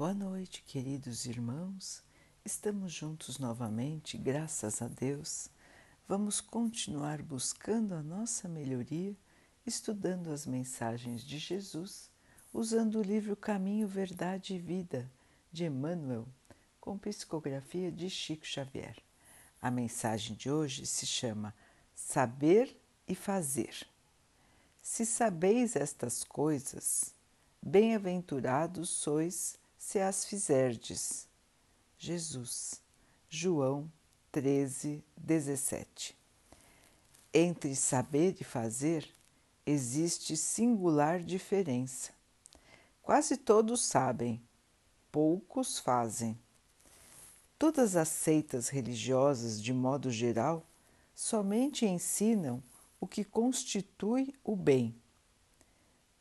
Boa noite, queridos irmãos. Estamos juntos novamente, graças a Deus. Vamos continuar buscando a nossa melhoria, estudando as mensagens de Jesus, usando o livro Caminho, Verdade e Vida de Emmanuel, com psicografia de Chico Xavier. A mensagem de hoje se chama Saber e Fazer. Se sabeis estas coisas, bem-aventurados sois se as fizerdes. Jesus, João 13, 17. Entre saber e fazer existe singular diferença. Quase todos sabem, poucos fazem. Todas as seitas religiosas, de modo geral, somente ensinam o que constitui o bem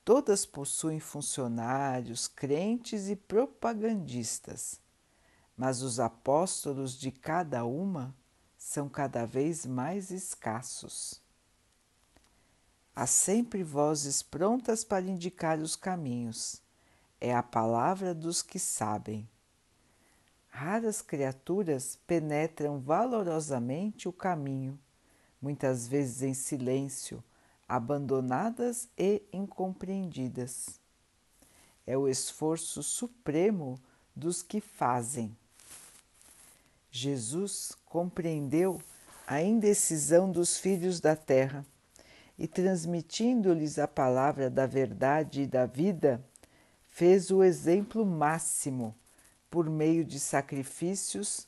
Todas possuem funcionários, crentes e propagandistas, mas os apóstolos de cada uma são cada vez mais escassos. Há sempre vozes prontas para indicar os caminhos. É a palavra dos que sabem. Raras criaturas penetram valorosamente o caminho, muitas vezes em silêncio, abandonadas e incompreendidas. É o esforço supremo dos que fazem. Jesus compreendeu a indecisão dos filhos da terra e, transmitindo-lhes a palavra da verdade e da vida, fez o exemplo máximo por meio de sacrifícios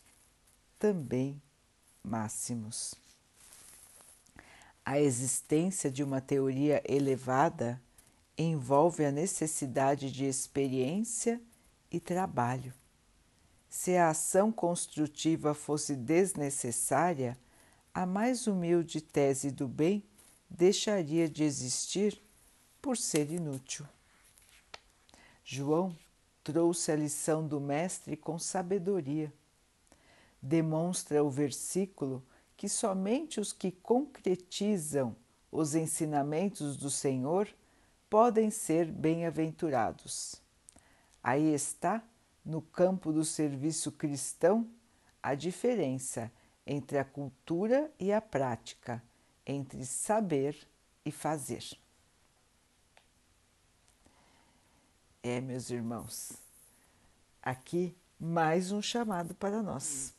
também máximos. A existência de uma teoria elevada envolve a necessidade de experiência e trabalho. Se a ação construtiva fosse desnecessária, a mais humilde tese do bem deixaria de existir por ser inútil. João trouxe a lição do Mestre com sabedoria. Demonstra o versículo que somente os que concretizam os ensinamentos do Senhor podem ser bem-aventurados. Aí está, no campo do serviço cristão, a diferença entre a cultura e a prática, entre saber e fazer. É, meus irmãos, aqui mais um chamado para nós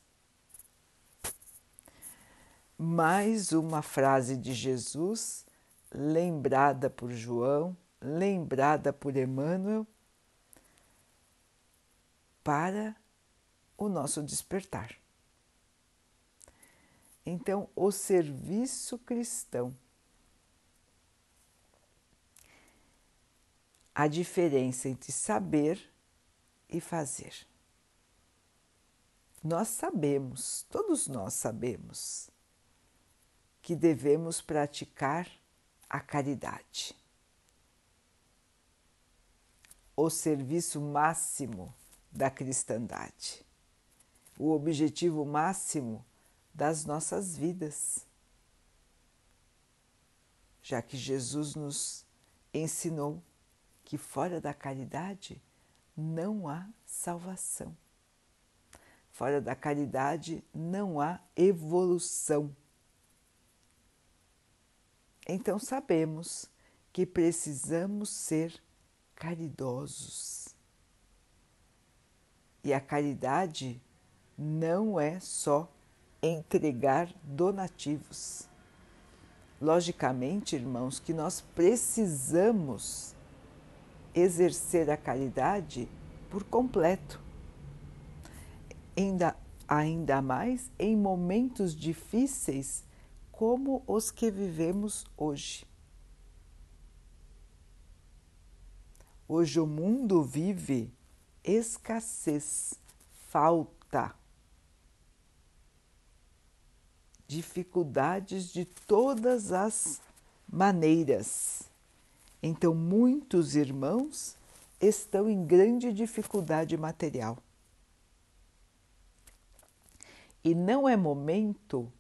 mais uma frase de Jesus, lembrada por João, lembrada por Emmanuel, para o nosso despertar. Então, o serviço cristão. A diferença entre saber e fazer. Nós sabemos, todos nós sabemos que devemos praticar a caridade. O serviço máximo da cristandade, o objetivo máximo das nossas vidas. Já que Jesus nos ensinou que fora da caridade não há salvação. Fora da caridade não há evolução. Então sabemos que precisamos ser caridosos. E a caridade não é só entregar donativos. Logicamente, irmãos, que nós precisamos exercer a caridade por completo. Ainda, ainda mais em momentos difíceis como os que vivemos hoje. Hoje o mundo vive escassez, falta, dificuldades de todas as maneiras. Então, muitos irmãos estão em grande dificuldade material. E não é momento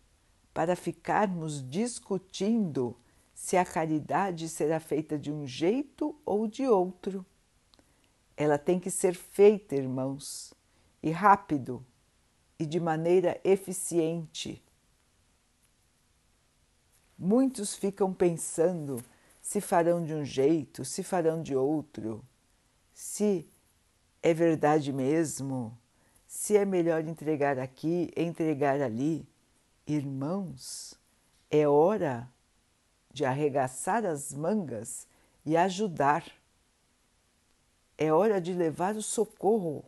para ficarmos discutindo se a caridade será feita de um jeito ou de outro. ela tem que ser feita, irmãos, e rápido e de maneira eficiente. Muitos ficam pensando se farão de um jeito, se farão de outro, se é verdade mesmo, se é melhor entregar aqui, entregar ali. Irmãos, é hora de arregaçar as mangas e ajudar. É hora de levar o socorro,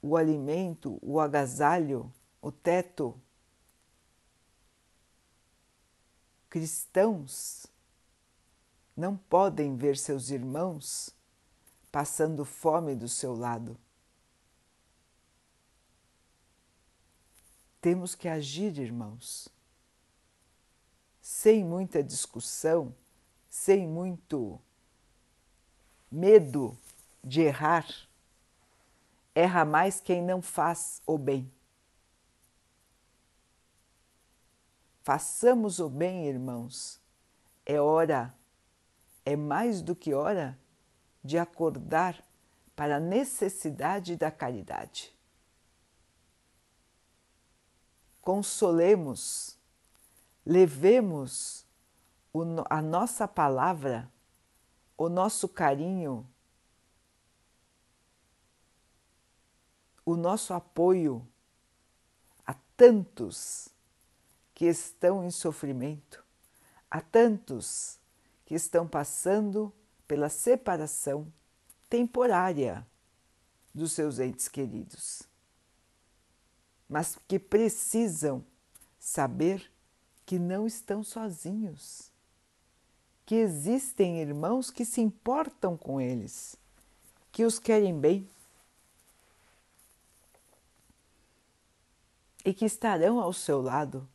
o alimento, o agasalho, o teto. Cristãos não podem ver seus irmãos passando fome do seu lado. Temos que agir, irmãos, sem muita discussão, sem muito medo de errar. Erra mais quem não faz o bem. Façamos o bem, irmãos. É hora, é mais do que hora de acordar para a necessidade da caridade. Consolemos, levemos a nossa palavra, o nosso carinho, o nosso apoio a tantos que estão em sofrimento, a tantos que estão passando pela separação temporária dos seus entes queridos, mas que precisam saber que não estão sozinhos, que existem irmãos que se importam com eles, que os querem bem e que estarão ao seu lado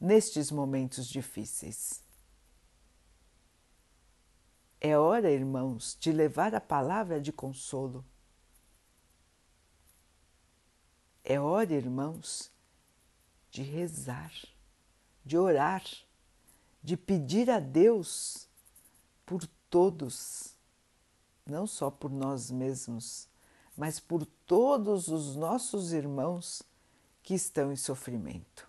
nestes momentos difíceis. É hora, irmãos, de levar a palavra de consolo. É hora, irmãos, de rezar, de orar, de pedir a Deus por todos, não só por nós mesmos, mas por todos os nossos irmãos que estão em sofrimento.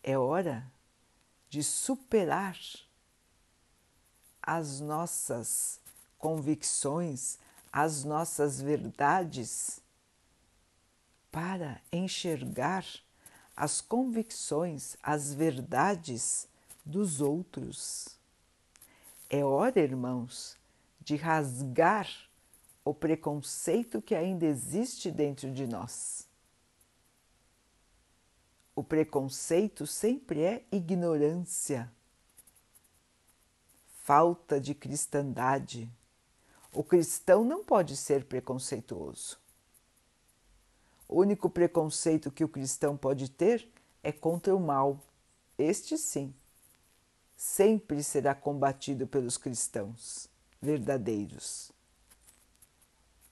É hora de superar as nossas convicções, as nossas verdades, para enxergar as convicções, as verdades dos outros. É hora, irmãos, de rasgar o preconceito que ainda existe dentro de nós. O preconceito sempre é ignorância falta de cristandade. O cristão não pode ser preconceituoso. O único preconceito que o cristão pode ter é contra o mal. Este sim, sempre será combatido pelos cristãos verdadeiros.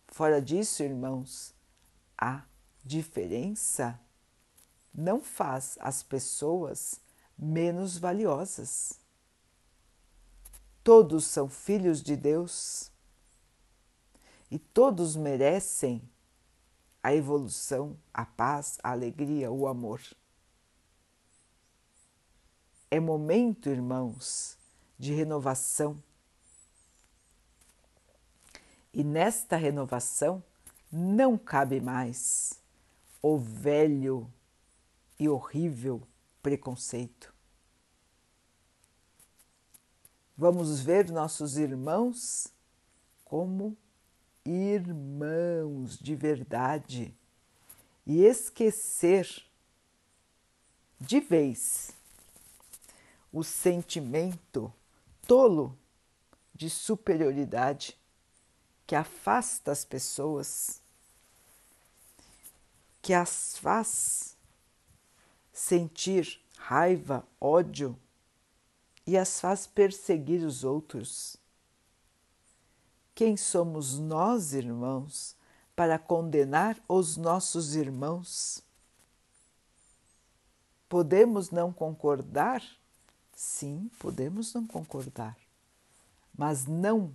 Fora disso, irmãos, a diferença não faz as pessoas menos valiosas. Todos são filhos de Deus e todos merecem a evolução, a paz, a alegria, o amor. É momento, irmãos, de renovação. E nesta renovação não cabe mais o velho e horrível preconceito. Vamos ver nossos irmãos como irmãos de verdade e esquecer de vez o sentimento tolo de superioridade que afasta as pessoas, que as faz sentir raiva, ódio e as faz perseguir os outros. Quem somos nós, irmãos, para condenar os nossos irmãos? Podemos não concordar? Sim, podemos não concordar, mas não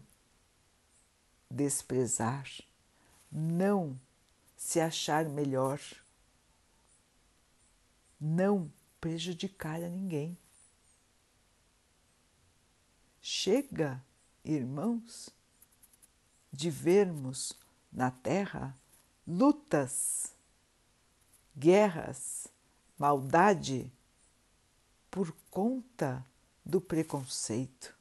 desprezar, não se achar melhor, não prejudicar a ninguém. Chega, irmãos, de vermos na Terra lutas, guerras, maldade por conta do preconceito.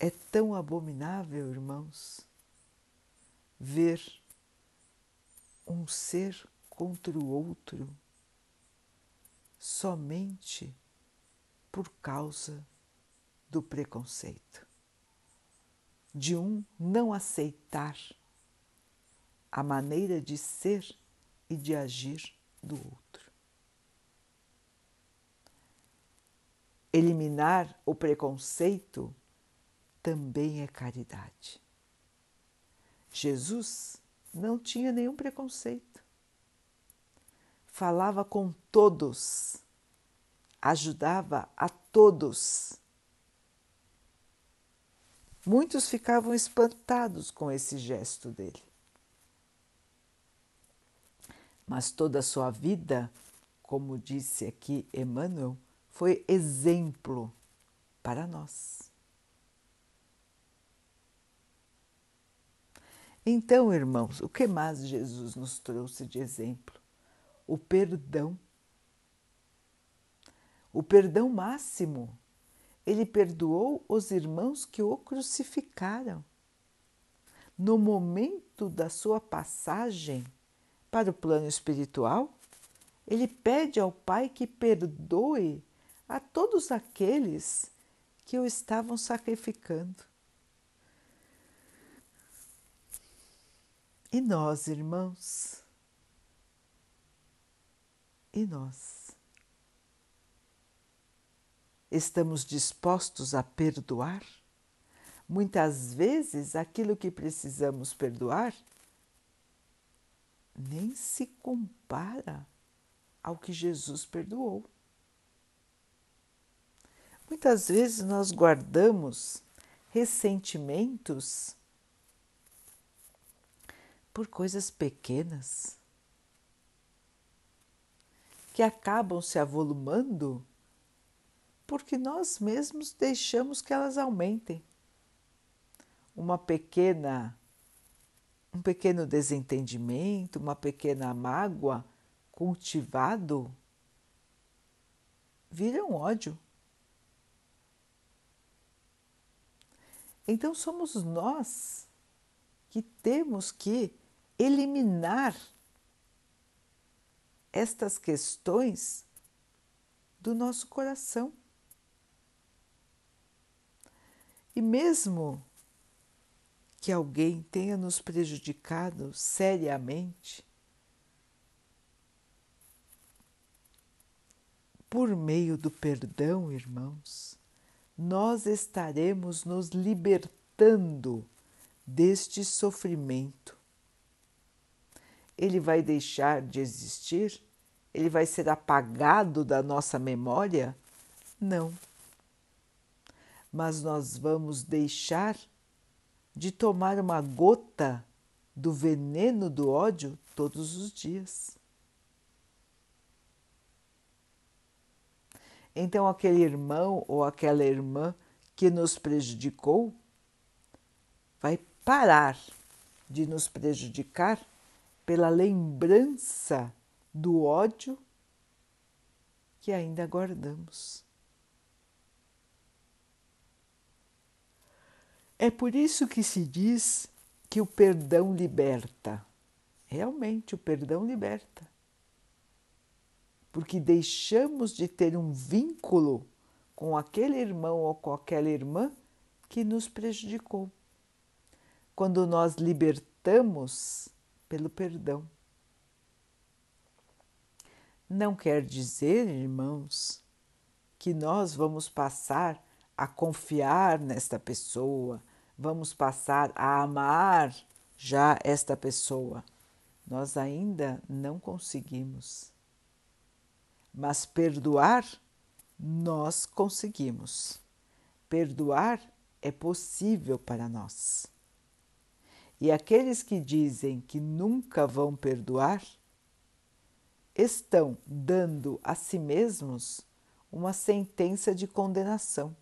É tão abominável, irmãos, ver um ser contra o outro somente por causa do preconceito, de um não aceitar a maneira de ser e de agir do outro. Eliminar o preconceito também é caridade. Jesus não tinha nenhum preconceito. Falava com todos, ajudava a todos. Muitos ficavam espantados com esse gesto dele. Mas toda a sua vida, como disse aqui Emmanuel, foi exemplo para nós. Então, irmãos, o que mais Jesus nos trouxe de exemplo? O perdão. O perdão máximo. Ele perdoou os irmãos que o crucificaram. No momento da sua passagem para o plano espiritual, ele pede ao Pai que perdoe a todos aqueles que o estavam sacrificando. E nós, irmãos? E nós? Estamos dispostos a perdoar? Muitas vezes aquilo que precisamos perdoar nem se compara ao que Jesus perdoou. Muitas vezes nós guardamos ressentimentos por coisas pequenas que acabam se avolumando porque nós mesmos deixamos que elas aumentem. Uma pequena um pequeno desentendimento, uma pequena mágoa cultivado vira um ódio. Então somos nós que temos que eliminar estas questões do nosso coração. E mesmo que alguém tenha nos prejudicado seriamente, por meio do perdão, irmãos, nós estaremos nos libertando deste sofrimento ele vai deixar de existir? Ele vai ser apagado da nossa memória? Não. Mas nós vamos deixar de tomar uma gota do veneno do ódio todos os dias. Então, aquele irmão ou aquela irmã que nos prejudicou vai parar de nos prejudicar pela lembrança do ódio que ainda guardamos. É por isso que se diz que o perdão liberta. Realmente, o perdão liberta. Porque deixamos de ter um vínculo com aquele irmão ou com aquela irmã que nos prejudicou. Quando nós libertamos pelo perdão. Não quer dizer, irmãos, que nós vamos passar a confiar nesta pessoa, vamos passar a amar já esta pessoa. Nós ainda não conseguimos. Mas perdoar, nós conseguimos. perdoar é possível para nós. E aqueles que dizem que nunca vão perdoar estão dando a si mesmos uma sentença de condenação.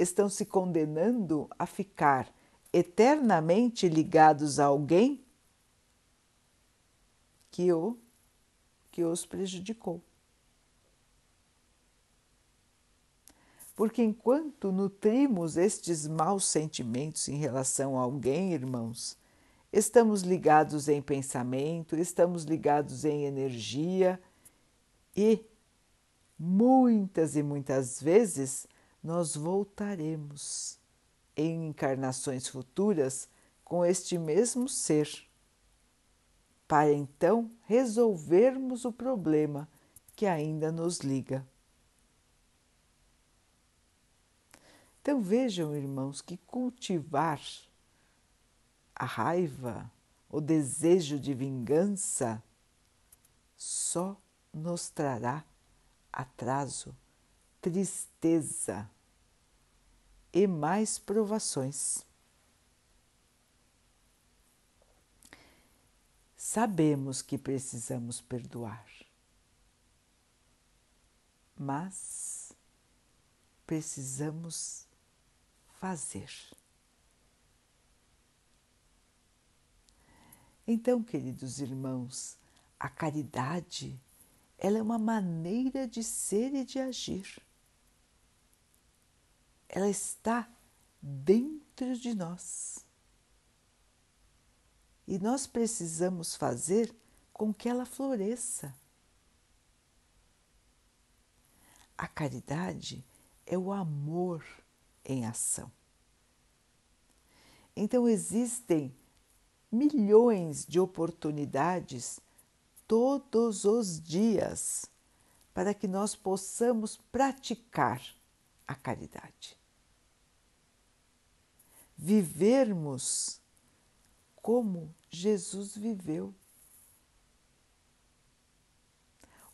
Estão se condenando a ficar eternamente ligados a alguém que, o, que os prejudicou. Porque enquanto nutrimos estes maus sentimentos em relação a alguém, irmãos, estamos ligados em pensamento, estamos ligados em energia e muitas e muitas vezes nós voltaremos em encarnações futuras com este mesmo ser, para então resolvermos o problema que ainda nos liga. Então vejam, irmãos, que cultivar a raiva, o desejo de vingança, só nos trará atraso, tristeza e mais provações. Sabemos que precisamos perdoar, mas precisamos fazer. Então, queridos irmãos, a caridade ela é uma maneira de ser e de agir. Ela está dentro de nós. E nós precisamos fazer com que ela floresça. A caridade é o amor em ação. Então existem milhões de oportunidades todos os dias para que nós possamos praticar a caridade. Vivermos como Jesus viveu.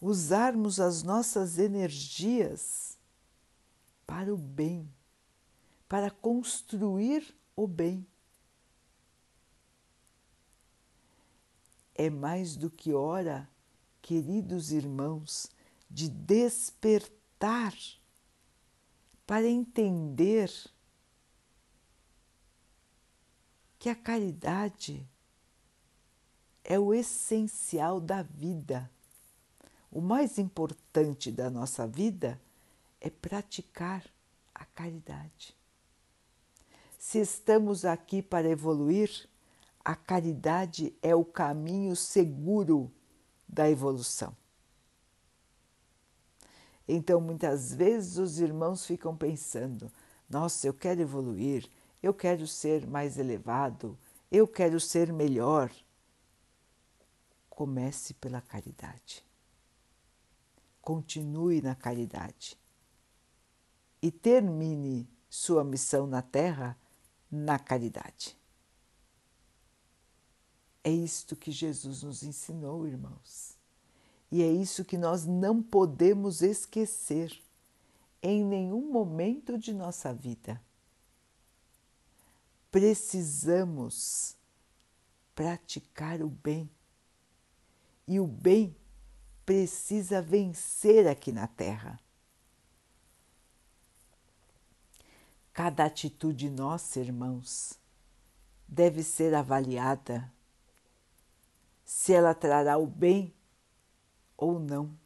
Usarmos as nossas energias para o bem para construir o bem. É mais do que hora, queridos irmãos, de despertar para entender que a caridade é o essencial da vida. O mais importante da nossa vida é praticar a caridade. Se estamos aqui para evoluir, a caridade é o caminho seguro da evolução. Então, muitas vezes os irmãos ficam pensando: nossa, eu quero evoluir, eu quero ser mais elevado, eu quero ser melhor. Comece pela caridade. Continue na caridade. E termine sua missão na Terra na caridade. É isto que Jesus nos ensinou, irmãos. E é isso que nós não podemos esquecer em nenhum momento de nossa vida. Precisamos praticar o bem. E o bem precisa vencer aqui na Terra. Cada atitude nossa, irmãos, deve ser avaliada se ela trará o bem ou não.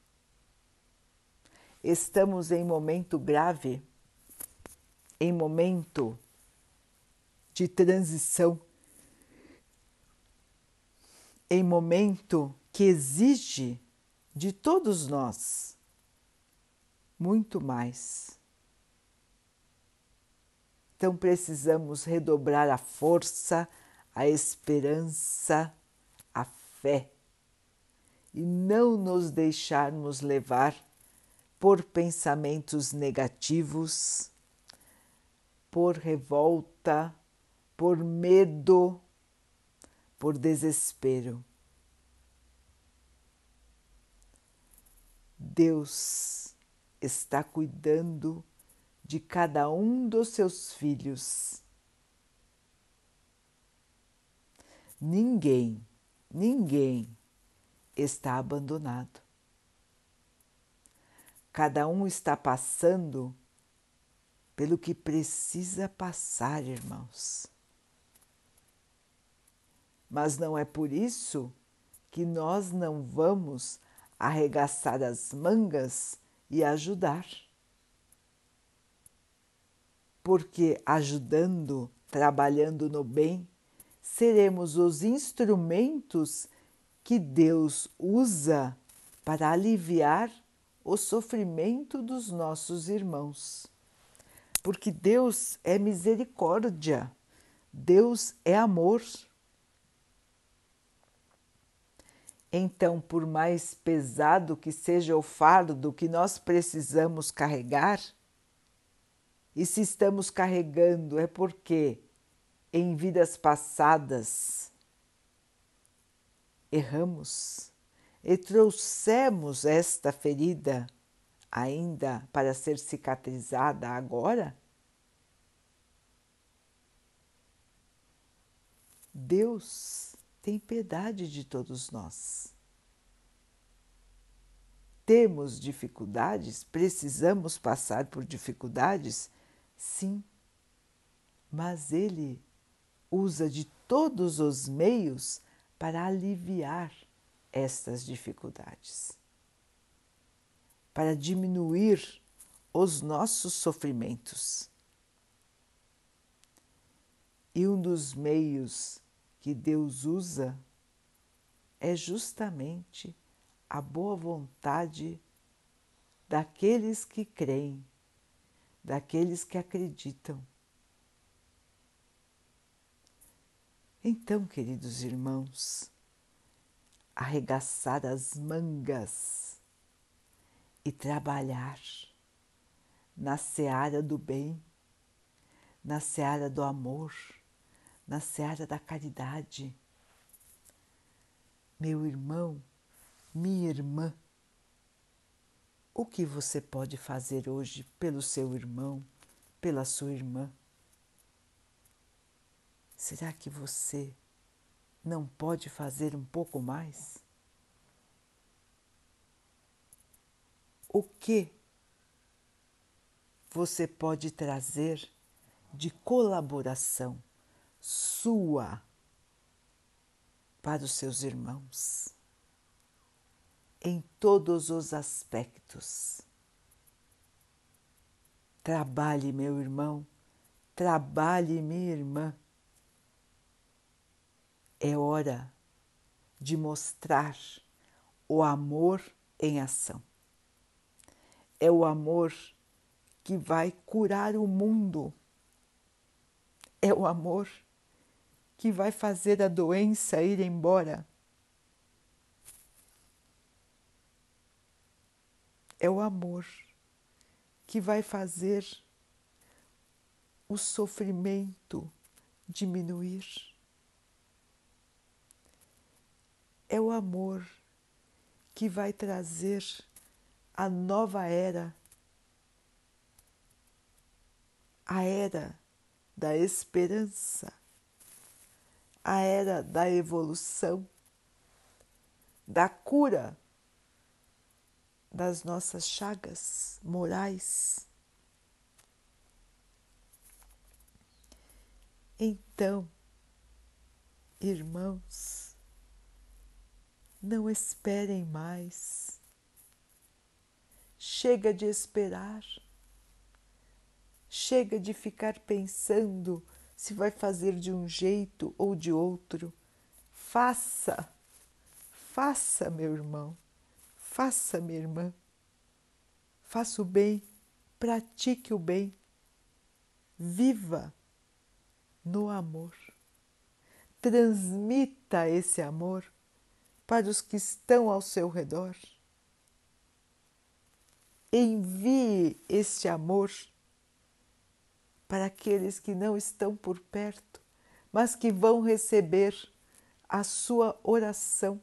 Estamos em momento grave, em momento de transição, em momento que exige de todos nós muito mais. Então precisamos redobrar a força, a esperança, a fé. E não nos deixarmos levar por pensamentos negativos, por revolta, por medo, por desespero. Deus está cuidando de cada um dos seus filhos. Ninguém, ninguém está abandonado. Cada um está passando pelo que precisa passar, irmãos. Mas não é por isso que nós não vamos arregaçar as mangas e ajudar. Porque ajudando, trabalhando no bem, seremos os instrumentos que Deus usa para aliviar o sofrimento dos nossos irmãos porque Deus é misericórdia, Deus é amor. Então, por mais pesado que seja o fardo que nós precisamos carregar, e se estamos carregando é porque em vidas passadas erramos e trouxemos esta ferida ainda para ser cicatrizada agora? Deus tem piedade de todos nós. Temos dificuldades, precisamos passar por dificuldades? Sim, mas Ele usa de todos os meios para aliviar estas dificuldades para diminuir os nossos sofrimentos. E um dos meios que Deus usa é justamente a boa vontade daqueles que creem, daqueles que acreditam. Então, queridos irmãos, arregaçar as mangas e trabalhar na seara do bem, na seara do amor, na seara da caridade. Meu irmão, minha irmã, o que você pode fazer hoje pelo seu irmão, pela sua irmã? Será que você não pode fazer um pouco mais? o que você pode trazer de colaboração sua para os seus irmãos em todos os aspectos. Trabalhe, meu irmão, trabalhe, minha irmã. É hora de mostrar o amor em ação é o amor que vai curar o mundo. É o amor que vai fazer a doença ir embora. É o amor que vai fazer o sofrimento diminuir. É o amor que vai trazer a nova era, a era da esperança, a era da evolução, da cura das nossas chagas morais. Então, irmãos, não esperem mais Chega de esperar. Chega de ficar pensando se vai fazer de um jeito ou de outro. Faça, faça, meu irmão, faça, minha irmã. Faça o bem, pratique o bem, viva no amor. Transmita esse amor para os que estão ao seu redor envie este amor para aqueles que não estão por perto, mas que vão receber a sua oração,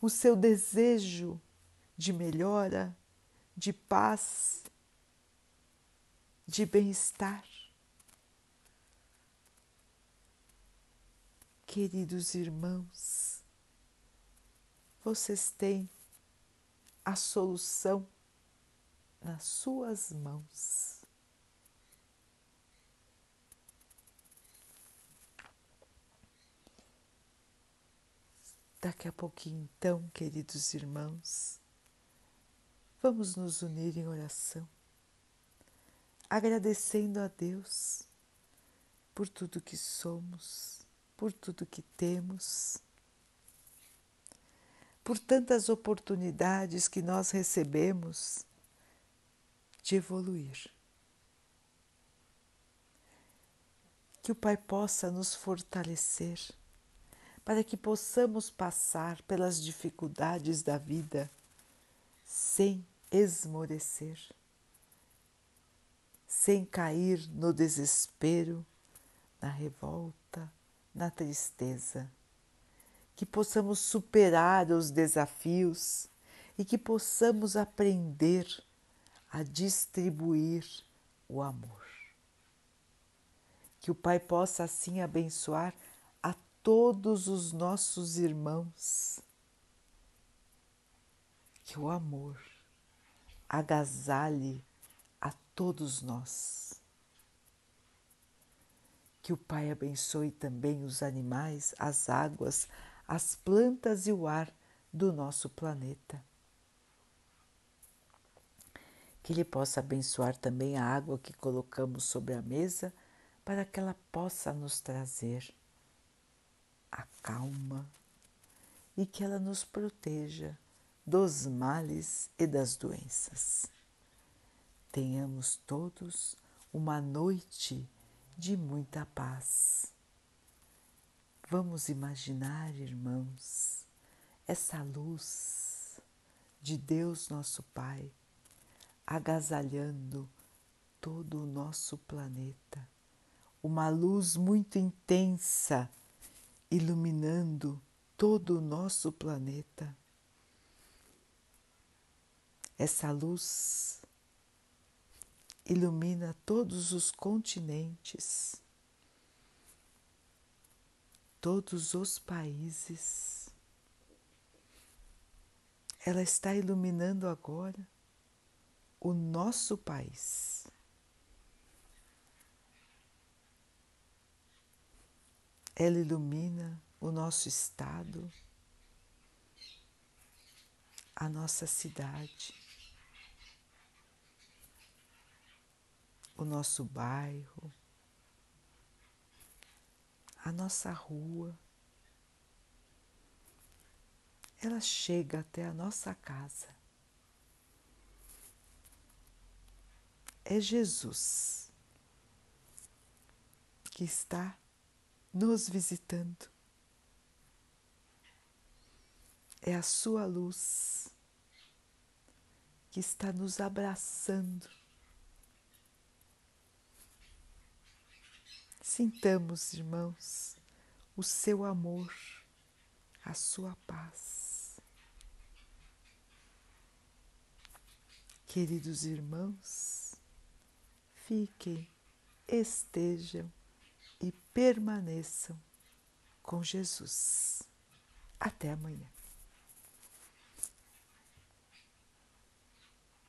o seu desejo de melhora, de paz, de bem-estar. Queridos irmãos, vocês têm a solução nas suas mãos. Daqui a pouquinho, então, queridos irmãos, vamos nos unir em oração, agradecendo a Deus por tudo que somos, por tudo que temos, por tantas oportunidades que nós recebemos de evoluir. Que o Pai possa nos fortalecer para que possamos passar pelas dificuldades da vida sem esmorecer, sem cair no desespero, na revolta, na tristeza. Que possamos superar os desafios e que possamos aprender a distribuir o amor. Que o Pai possa assim abençoar todos os nossos irmãos. Que o amor agasalhe a todos nós. Que o Pai abençoe também os animais, as águas, as plantas e o ar do nosso planeta. Que Ele possa abençoar também a água que colocamos sobre a mesa para que ela possa nos trazer a calma e que ela nos proteja dos males e das doenças. Tenhamos todos uma noite de muita paz. Vamos imaginar, irmãos, essa luz de Deus nosso Pai agasalhando todo o nosso planeta, uma luz muito intensa iluminando todo o nosso planeta. Essa luz ilumina todos os continentes, todos os países. Ela está iluminando agora o nosso país. Ela ilumina o nosso estado, a nossa cidade, o nosso bairro, a nossa rua. Ela chega até a nossa casa. É Jesus que está nos visitando. É a Sua luz que está nos abraçando. Sintamos, irmãos, o seu amor, a sua paz. Queridos irmãos, fiquem, estejam permaneçam com Jesus. Até amanhã.